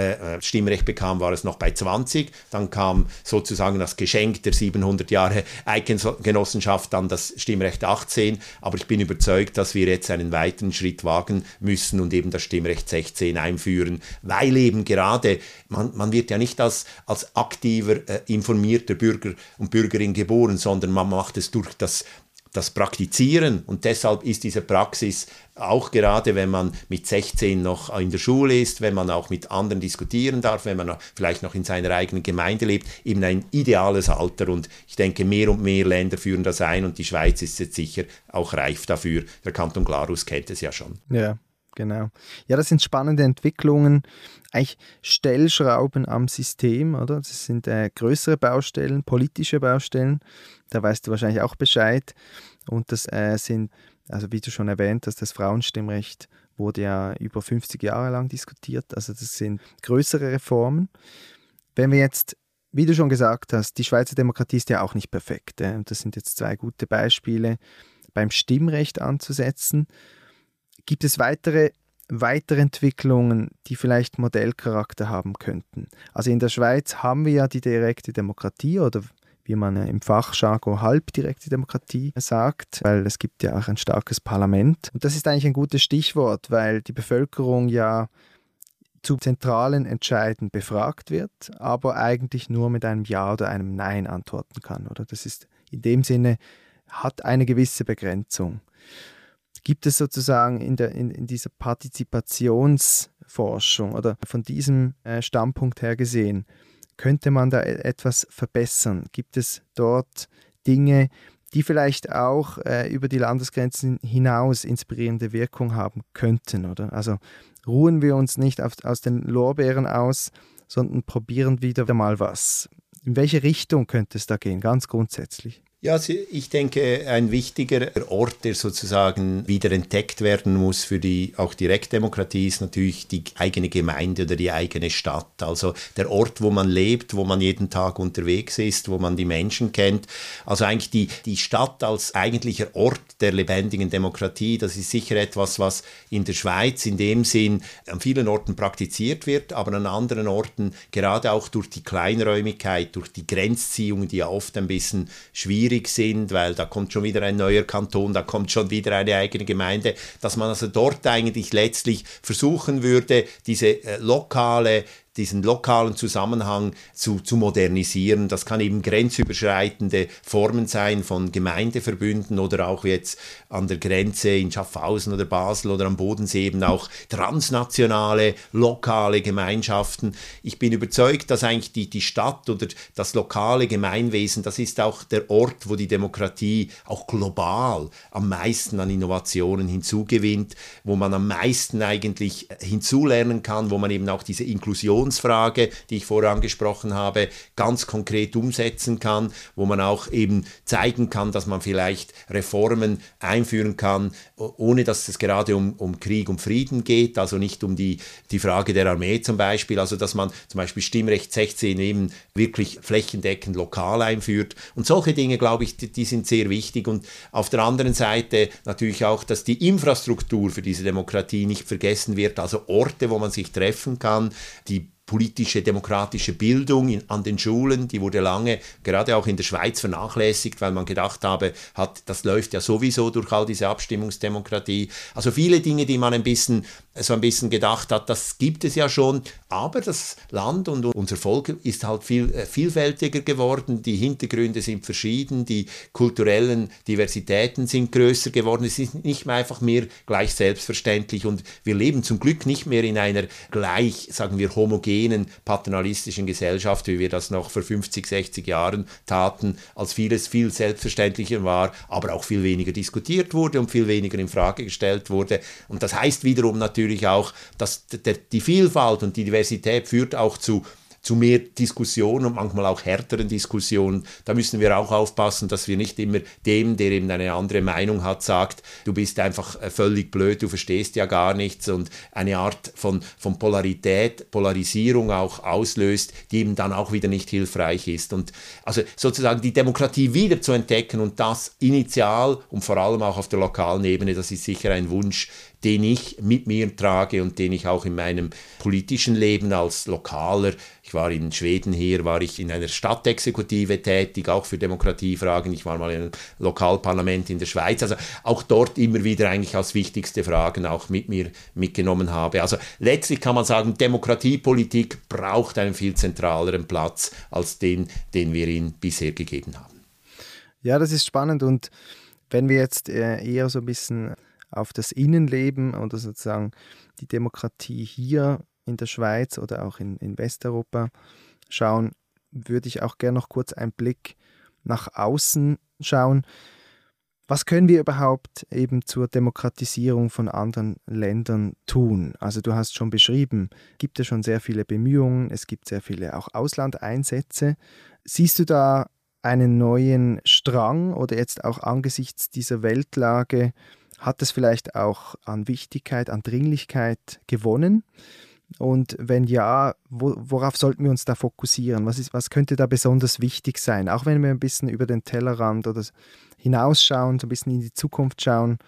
Stimmrecht bekam, war es noch bei 20, dann kam sozusagen das Geschenk der 700 Jahre Eidgenossenschaft, dann das Stimmrecht 18. Aber ich bin überzeugt, dass wir jetzt einen weiteren Schritt wagen müssen und eben das Stimmrecht 16 einführen, weil eben gerade, man, man wird ja nicht als, als aktiver, äh, informierter Bürger und Bürgerin geboren, sondern man macht es durch das das Praktizieren und deshalb ist diese Praxis auch gerade, wenn man mit 16 noch in der Schule ist, wenn man auch mit anderen diskutieren darf, wenn man vielleicht noch in seiner eigenen Gemeinde lebt, eben ein ideales Alter und ich denke, mehr und mehr Länder führen das ein und die Schweiz ist jetzt sicher auch reif dafür. Der Kanton Glarus kennt es ja schon. Ja. Genau. Ja, das sind spannende Entwicklungen, eigentlich Stellschrauben am System, oder? Das sind äh, größere Baustellen, politische Baustellen. Da weißt du wahrscheinlich auch Bescheid. Und das äh, sind, also wie du schon erwähnt hast, das Frauenstimmrecht wurde ja über 50 Jahre lang diskutiert. Also das sind größere Reformen. Wenn wir jetzt, wie du schon gesagt hast, die Schweizer Demokratie ist ja auch nicht perfekt. Äh? Und das sind jetzt zwei gute Beispiele beim Stimmrecht anzusetzen. Gibt es weitere Weiterentwicklungen, die vielleicht Modellcharakter haben könnten? Also in der Schweiz haben wir ja die direkte Demokratie oder wie man im Fachjargon halbdirekte Demokratie sagt, weil es gibt ja auch ein starkes Parlament. Und das ist eigentlich ein gutes Stichwort, weil die Bevölkerung ja zu zentralen Entscheiden befragt wird, aber eigentlich nur mit einem Ja oder einem Nein antworten kann. Oder das ist in dem Sinne hat eine gewisse Begrenzung. Gibt es sozusagen in, der, in, in dieser Partizipationsforschung oder von diesem äh, Standpunkt her gesehen, könnte man da e-, etwas verbessern? Gibt es dort Dinge, die vielleicht auch äh, über die Landesgrenzen hinaus inspirierende Wirkung haben könnten, oder? Also ruhen wir uns nicht auf, aus den Lorbeeren aus, sondern probieren wieder mal was. In welche Richtung könnte es da gehen, ganz grundsätzlich? Ja, ich denke, ein wichtiger Ort, der sozusagen wieder entdeckt werden muss für die auch Direktdemokratie, ist natürlich die eigene Gemeinde oder die eigene Stadt. Also der Ort, wo man lebt, wo man jeden Tag unterwegs ist, wo man die Menschen kennt. Also eigentlich die, die Stadt als eigentlicher Ort der lebendigen Demokratie, das ist sicher etwas, was in der Schweiz in dem Sinn an vielen Orten praktiziert wird, aber an anderen Orten, gerade auch durch die Kleinräumigkeit, durch die Grenzziehungen, die ja oft ein bisschen schwierig schwierig sind, weil da kommt schon wieder ein neuer Kanton, da kommt schon wieder eine eigene Gemeinde, dass man also dort eigentlich letztlich versuchen würde, diese äh, lokale diesen lokalen Zusammenhang zu, zu modernisieren. Das kann eben grenzüberschreitende Formen sein von Gemeindeverbünden oder auch jetzt an der Grenze in Schaffhausen oder Basel oder am Bodensee eben auch transnationale, lokale Gemeinschaften. Ich bin überzeugt, dass eigentlich die, die Stadt oder das lokale Gemeinwesen, das ist auch der Ort, wo die Demokratie auch global am meisten an Innovationen hinzugewinnt, wo man am meisten eigentlich hinzulernen kann, wo man eben auch diese Inklusion Migrationsfrage, die ich vorher angesprochen habe, ganz konkret umsetzen kann, wo man auch eben zeigen kann, dass man vielleicht Reformen einführen kann, ohne dass es gerade um, um Krieg und Frieden geht, also nicht um die, die Frage der Armee zum Beispiel, also dass man zum Beispiel Stimmrecht 16 eben wirklich flächendeckend lokal einführt. Und solche Dinge, glaube ich, die, die sind sehr wichtig. Und auf der anderen Seite natürlich auch, dass die Infrastruktur für diese Demokratie nicht vergessen wird, also Orte, wo man sich treffen kann, die politische, demokratische Bildung in, an den Schulen, die wurde lange, gerade auch in der Schweiz, vernachlässigt, weil man gedacht habe, hat, das läuft ja sowieso durch all diese Abstimmungsdemokratie. Also viele Dinge, die man ein bisschen, so ein bisschen gedacht hat, das gibt es ja schon, aber das Land und unser Volk ist halt viel äh, vielfältiger geworden, die Hintergründe sind verschieden, die kulturellen Diversitäten sind größer geworden, es ist nicht mehr einfach mehr gleich selbstverständlich. Und wir leben zum Glück nicht mehr in einer gleich, sagen wir, homogenen paternalistischen Gesellschaft, wie wir das noch vor 50, 60 Jahren taten, als vieles viel selbstverständlicher war, aber auch viel weniger diskutiert wurde und viel weniger in Frage gestellt wurde. Und das heißt wiederum natürlich auch, dass die Vielfalt und die Diversität führt auch zu zu mehr Diskussionen und manchmal auch härteren Diskussionen. Da müssen wir auch aufpassen, dass wir nicht immer dem, der eben eine andere Meinung hat, sagt, du bist einfach äh, völlig blöd, du verstehst ja gar nichts und eine Art von, von Polarität, Polarisierung auch auslöst, die eben dann auch wieder nicht hilfreich ist. Und also sozusagen die Demokratie wieder zu entdecken und das initial und vor allem auch auf der lokalen Ebene, das ist sicher ein Wunsch, den ich mit mir trage und den ich auch in meinem politischen Leben als Lokaler, ich war in Schweden hier, war ich in einer Stadtexekutive tätig, auch für Demokratiefragen, ich war mal in einem Lokalparlament in der Schweiz, also auch dort immer wieder eigentlich als wichtigste Fragen auch mit mir mitgenommen habe. Also letztlich kann man sagen, Demokratiepolitik braucht einen viel zentraleren Platz als den, den wir ihn bisher gegeben haben. Ja, das ist spannend und wenn wir jetzt äh, eher so ein bisschen auf das Innenleben oder sozusagen die Demokratie hier in der Schweiz oder auch in, in Westeuropa schauen, würde ich auch gerne noch kurz einen Blick nach außen schauen. Was können wir überhaupt eben zur Demokratisierung von anderen Ländern tun? Also du hast schon beschrieben, gibt es schon sehr viele Bemühungen, es gibt sehr viele auch Auslandeinsätze. Siehst du da einen neuen Strang oder jetzt auch angesichts dieser Weltlage hat es vielleicht auch an Wichtigkeit, an Dringlichkeit gewonnen? Und wenn ja, wo, worauf sollten wir uns da fokussieren? Was, ist, was könnte da besonders wichtig sein? Auch wenn wir ein bisschen über den Tellerrand oder hinausschauen, so ein bisschen in die Zukunft schauen.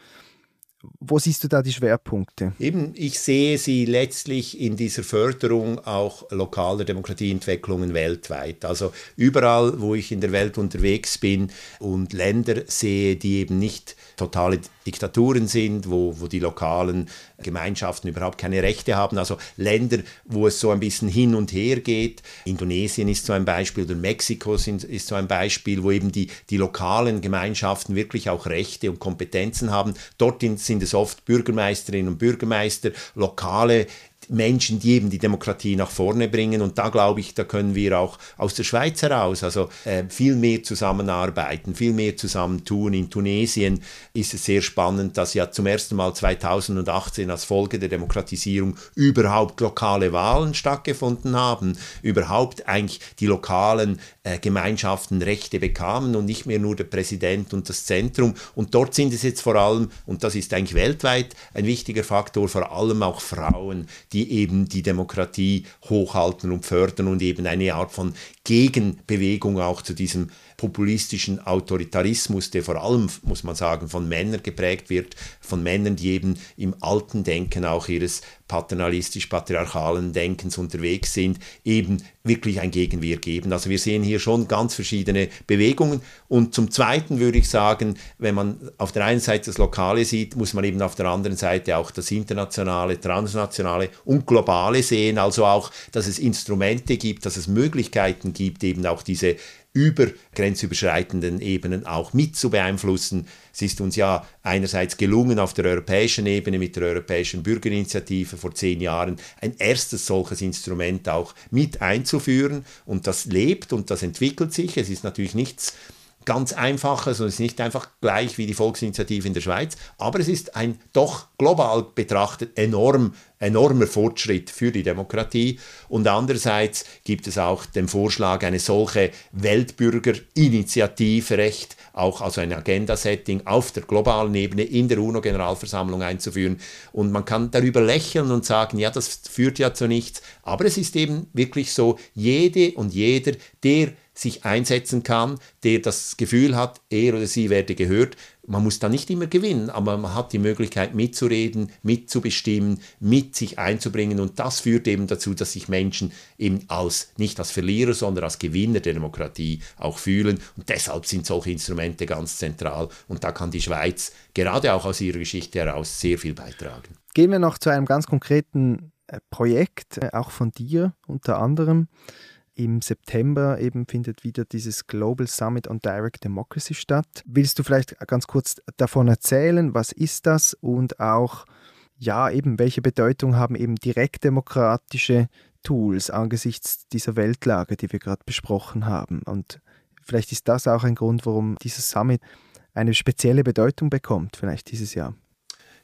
Wo siehst du da die Schwerpunkte? Eben, ich sehe sie letztlich in dieser Förderung auch lokaler Demokratieentwicklungen weltweit. Also überall, wo ich in der Welt unterwegs bin und Länder sehe, die eben nicht totale Diktaturen sind, wo, wo die lokalen Gemeinschaften überhaupt keine Rechte haben. Also Länder, wo es so ein bisschen hin und her geht. Indonesien ist so ein Beispiel oder Mexiko sind, ist so ein Beispiel, wo eben die, die lokalen Gemeinschaften wirklich auch Rechte und Kompetenzen haben. Dort sind es oft Bürgermeisterinnen und Bürgermeister, lokale Menschen, die eben die Demokratie nach vorne bringen. Und da glaube ich, da können wir auch aus der Schweiz heraus also äh, viel mehr zusammenarbeiten, viel mehr zusammentun. In Tunesien ist es sehr spannend, dass ja zum ersten Mal 2018 als Folge der Demokratisierung überhaupt lokale Wahlen stattgefunden haben, überhaupt eigentlich die lokalen äh, Gemeinschaften Rechte bekamen und nicht mehr nur der Präsident und das Zentrum. Und dort sind es jetzt vor allem, und das ist eigentlich weltweit ein wichtiger Faktor, vor allem auch Frauen, die die eben die Demokratie hochhalten und fördern und eben eine Art von Gegenbewegung auch zu diesem populistischen Autoritarismus, der vor allem, muss man sagen, von Männern geprägt wird, von Männern, die eben im alten Denken auch ihres paternalistisch-patriarchalen Denkens unterwegs sind, eben wirklich ein Gegenwehr geben. Also wir sehen hier schon ganz verschiedene Bewegungen. Und zum Zweiten würde ich sagen, wenn man auf der einen Seite das Lokale sieht, muss man eben auf der anderen Seite auch das Internationale, Transnationale und Globale sehen. Also auch, dass es Instrumente gibt, dass es Möglichkeiten gibt, eben auch diese über grenzüberschreitenden Ebenen auch mit zu beeinflussen. Es ist uns ja einerseits gelungen, auf der europäischen Ebene mit der Europäischen Bürgerinitiative vor zehn Jahren ein erstes solches Instrument auch mit einzuführen. Und das lebt und das entwickelt sich. Es ist natürlich nichts ganz einfaches und es ist nicht einfach gleich wie die Volksinitiative in der Schweiz, aber es ist ein doch global betrachtet enorm, enormer Fortschritt für die Demokratie. Und andererseits gibt es auch den Vorschlag, eine solche Weltbürgerinitiativrecht auch als ein Agenda-Setting auf der globalen Ebene in der UNO-Generalversammlung einzuführen. Und man kann darüber lächeln und sagen, ja, das führt ja zu nichts. Aber es ist eben wirklich so, jede und jeder, der sich einsetzen kann, der das Gefühl hat, er oder sie werde gehört. Man muss da nicht immer gewinnen, aber man hat die Möglichkeit mitzureden, mitzubestimmen, mit sich einzubringen und das führt eben dazu, dass sich Menschen eben als nicht als Verlierer, sondern als Gewinner der Demokratie auch fühlen und deshalb sind solche Instrumente ganz zentral und da kann die Schweiz gerade auch aus ihrer Geschichte heraus sehr viel beitragen. Gehen wir noch zu einem ganz konkreten äh, Projekt, äh, auch von dir unter anderem. Im September eben findet wieder dieses Global Summit on Direct Democracy statt. Willst du vielleicht ganz kurz davon erzählen, was ist das und auch, ja, eben, welche Bedeutung haben eben direktdemokratische Tools angesichts dieser Weltlage, die wir gerade besprochen haben? Und vielleicht ist das auch ein Grund, warum dieses Summit eine spezielle Bedeutung bekommt, vielleicht dieses Jahr.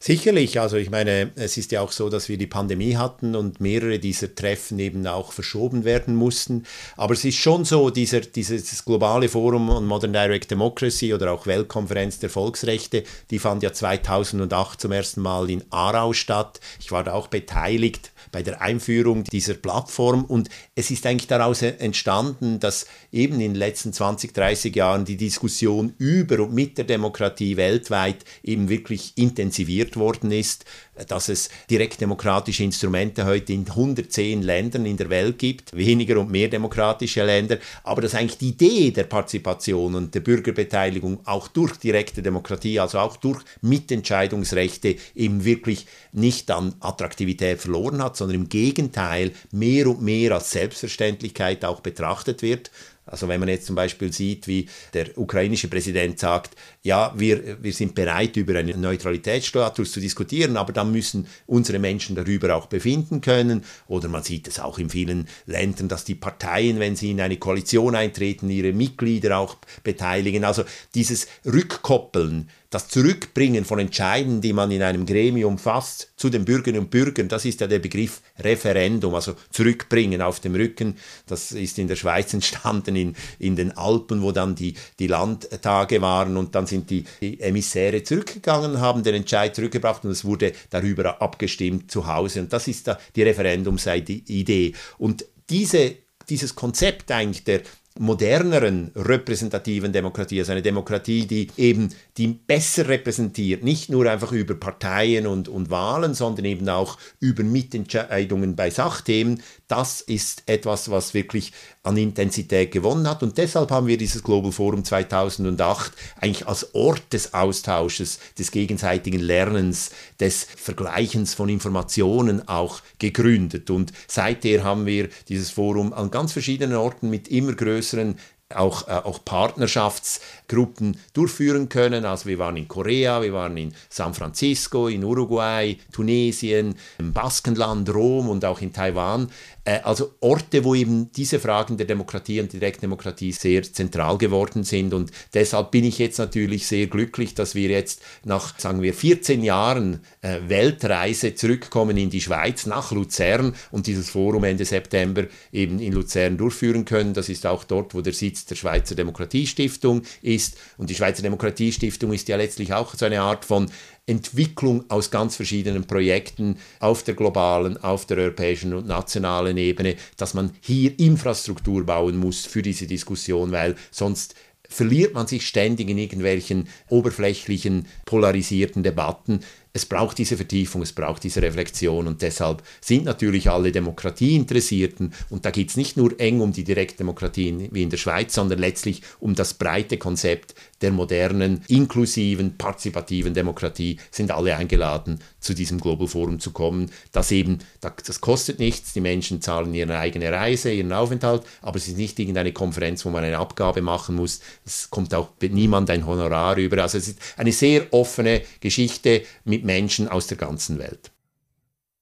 Sicherlich, also ich meine, es ist ja auch so, dass wir die Pandemie hatten und mehrere dieser Treffen eben auch verschoben werden mussten. Aber es ist schon so, dieser, dieses globale Forum on Modern Direct Democracy oder auch Weltkonferenz der Volksrechte, die fand ja 2008 zum ersten Mal in Aarau statt. Ich war da auch beteiligt bei der Einführung dieser Plattform. Und es ist eigentlich daraus entstanden, dass eben in den letzten 20, 30 Jahren die Diskussion über und mit der Demokratie weltweit eben wirklich intensiviert worden ist dass es direktdemokratische Instrumente heute in 110 Ländern in der Welt gibt, weniger und mehr demokratische Länder, aber dass eigentlich die Idee der Partizipation und der Bürgerbeteiligung auch durch direkte Demokratie, also auch durch Mitentscheidungsrechte eben wirklich nicht an Attraktivität verloren hat, sondern im Gegenteil mehr und mehr als Selbstverständlichkeit auch betrachtet wird. Also wenn man jetzt zum Beispiel sieht, wie der ukrainische Präsident sagt, ja, wir, wir sind bereit, über einen Neutralitätsstatus zu diskutieren, aber dann müssen unsere Menschen darüber auch befinden können. Oder man sieht es auch in vielen Ländern, dass die Parteien, wenn sie in eine Koalition eintreten, ihre Mitglieder auch beteiligen. Also dieses Rückkoppeln das Zurückbringen von Entscheiden, die man in einem Gremium fasst, zu den Bürgerinnen und Bürgern, das ist ja der Begriff Referendum, also zurückbringen auf dem Rücken. Das ist in der Schweiz entstanden, in, in den Alpen, wo dann die, die Landtage waren und dann sind die, die Emissäre zurückgegangen, haben den Entscheid zurückgebracht und es wurde darüber abgestimmt zu Hause. Und das ist da die Referendumsidee. Und diese dieses Konzept eigentlich der moderneren repräsentativen Demokratie, also eine Demokratie, die eben die besser repräsentiert, nicht nur einfach über Parteien und, und Wahlen, sondern eben auch über Mitentscheidungen bei Sachthemen, das ist etwas, was wirklich an Intensität gewonnen hat. Und deshalb haben wir dieses Global Forum 2008 eigentlich als Ort des Austausches, des gegenseitigen Lernens, des Vergleichens von Informationen auch gegründet. Und seither haben wir dieses Forum an ganz verschiedenen Orten mit immer größeren Jerusalem auch, äh, auch Partnerschaftsgruppen durchführen können. Also wir waren in Korea, wir waren in San Francisco, in Uruguay, Tunesien, im Baskenland, Rom und auch in Taiwan. Äh, also Orte, wo eben diese Fragen der Demokratie und Direktdemokratie sehr zentral geworden sind. Und deshalb bin ich jetzt natürlich sehr glücklich, dass wir jetzt nach, sagen wir, 14 Jahren äh, Weltreise zurückkommen in die Schweiz, nach Luzern und dieses Forum Ende September eben in Luzern durchführen können. Das ist auch dort, wo der Sitz der Schweizer Demokratiestiftung ist. Und die Schweizer Demokratiestiftung ist ja letztlich auch so eine Art von Entwicklung aus ganz verschiedenen Projekten auf der globalen, auf der europäischen und nationalen Ebene, dass man hier Infrastruktur bauen muss für diese Diskussion, weil sonst verliert man sich ständig in irgendwelchen oberflächlichen, polarisierten Debatten es braucht diese Vertiefung, es braucht diese Reflexion und deshalb sind natürlich alle Demokratieinteressierten und da geht es nicht nur eng um die Direktdemokratie wie in der Schweiz, sondern letztlich um das breite Konzept der modernen, inklusiven, partizipativen Demokratie, sind alle eingeladen, zu diesem Global Forum zu kommen. Das eben, das kostet nichts, die Menschen zahlen ihre eigene Reise, ihren Aufenthalt, aber es ist nicht irgendeine Konferenz, wo man eine Abgabe machen muss. Es kommt auch niemand ein Honorar über. Also es ist eine sehr offene Geschichte mit mit Menschen aus der ganzen Welt.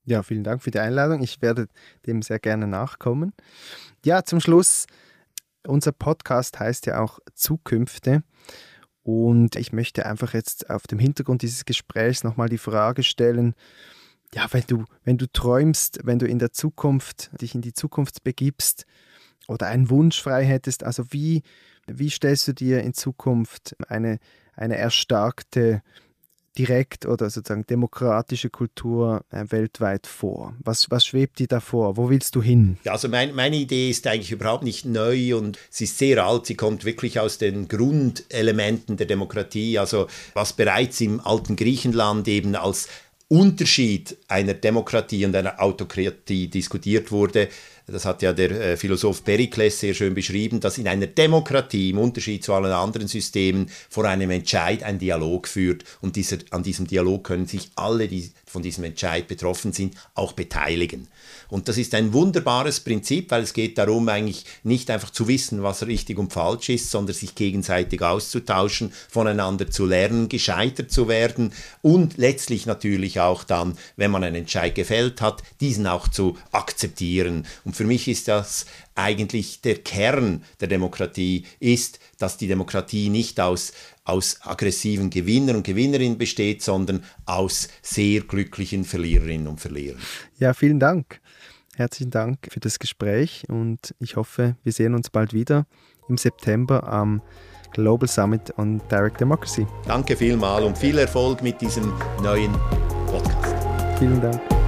Ja, vielen Dank für die Einladung. Ich werde dem sehr gerne nachkommen. Ja, zum Schluss, unser Podcast heißt ja auch Zukünfte. Und ich möchte einfach jetzt auf dem Hintergrund dieses Gesprächs nochmal die Frage stellen, ja, wenn du, wenn du träumst, wenn du in der Zukunft dich in die Zukunft begibst oder einen Wunsch frei hättest, also wie, wie stellst du dir in Zukunft eine, eine erstarkte direkt oder sozusagen demokratische Kultur äh, weltweit vor? Was, was schwebt dir da vor? Wo willst du hin? Ja, also mein, meine Idee ist eigentlich überhaupt nicht neu und sie ist sehr alt. Sie kommt wirklich aus den Grundelementen der Demokratie, also was bereits im alten Griechenland eben als Unterschied einer Demokratie und einer Autokratie diskutiert wurde, das hat ja der äh, Philosoph Perikles sehr schön beschrieben, dass in einer Demokratie im Unterschied zu allen anderen Systemen vor einem Entscheid ein Dialog führt und dieser, an diesem Dialog können sich alle, die von diesem Entscheid betroffen sind, auch beteiligen. Und das ist ein wunderbares Prinzip, weil es geht darum, eigentlich nicht einfach zu wissen, was richtig und falsch ist, sondern sich gegenseitig auszutauschen, voneinander zu lernen, gescheitert zu werden und letztlich natürlich auch dann, wenn man einen Entscheid gefällt hat, diesen auch zu akzeptieren. Und für mich ist das eigentlich der Kern der Demokratie, ist, dass die Demokratie nicht aus, aus aggressiven Gewinnern und Gewinnerinnen besteht, sondern aus sehr glücklichen Verliererinnen und Verlierern. Ja, vielen Dank. Herzlichen Dank für das Gespräch und ich hoffe, wir sehen uns bald wieder im September am Global Summit on Direct Democracy. Danke vielmals und viel Erfolg mit diesem neuen Podcast. Vielen Dank.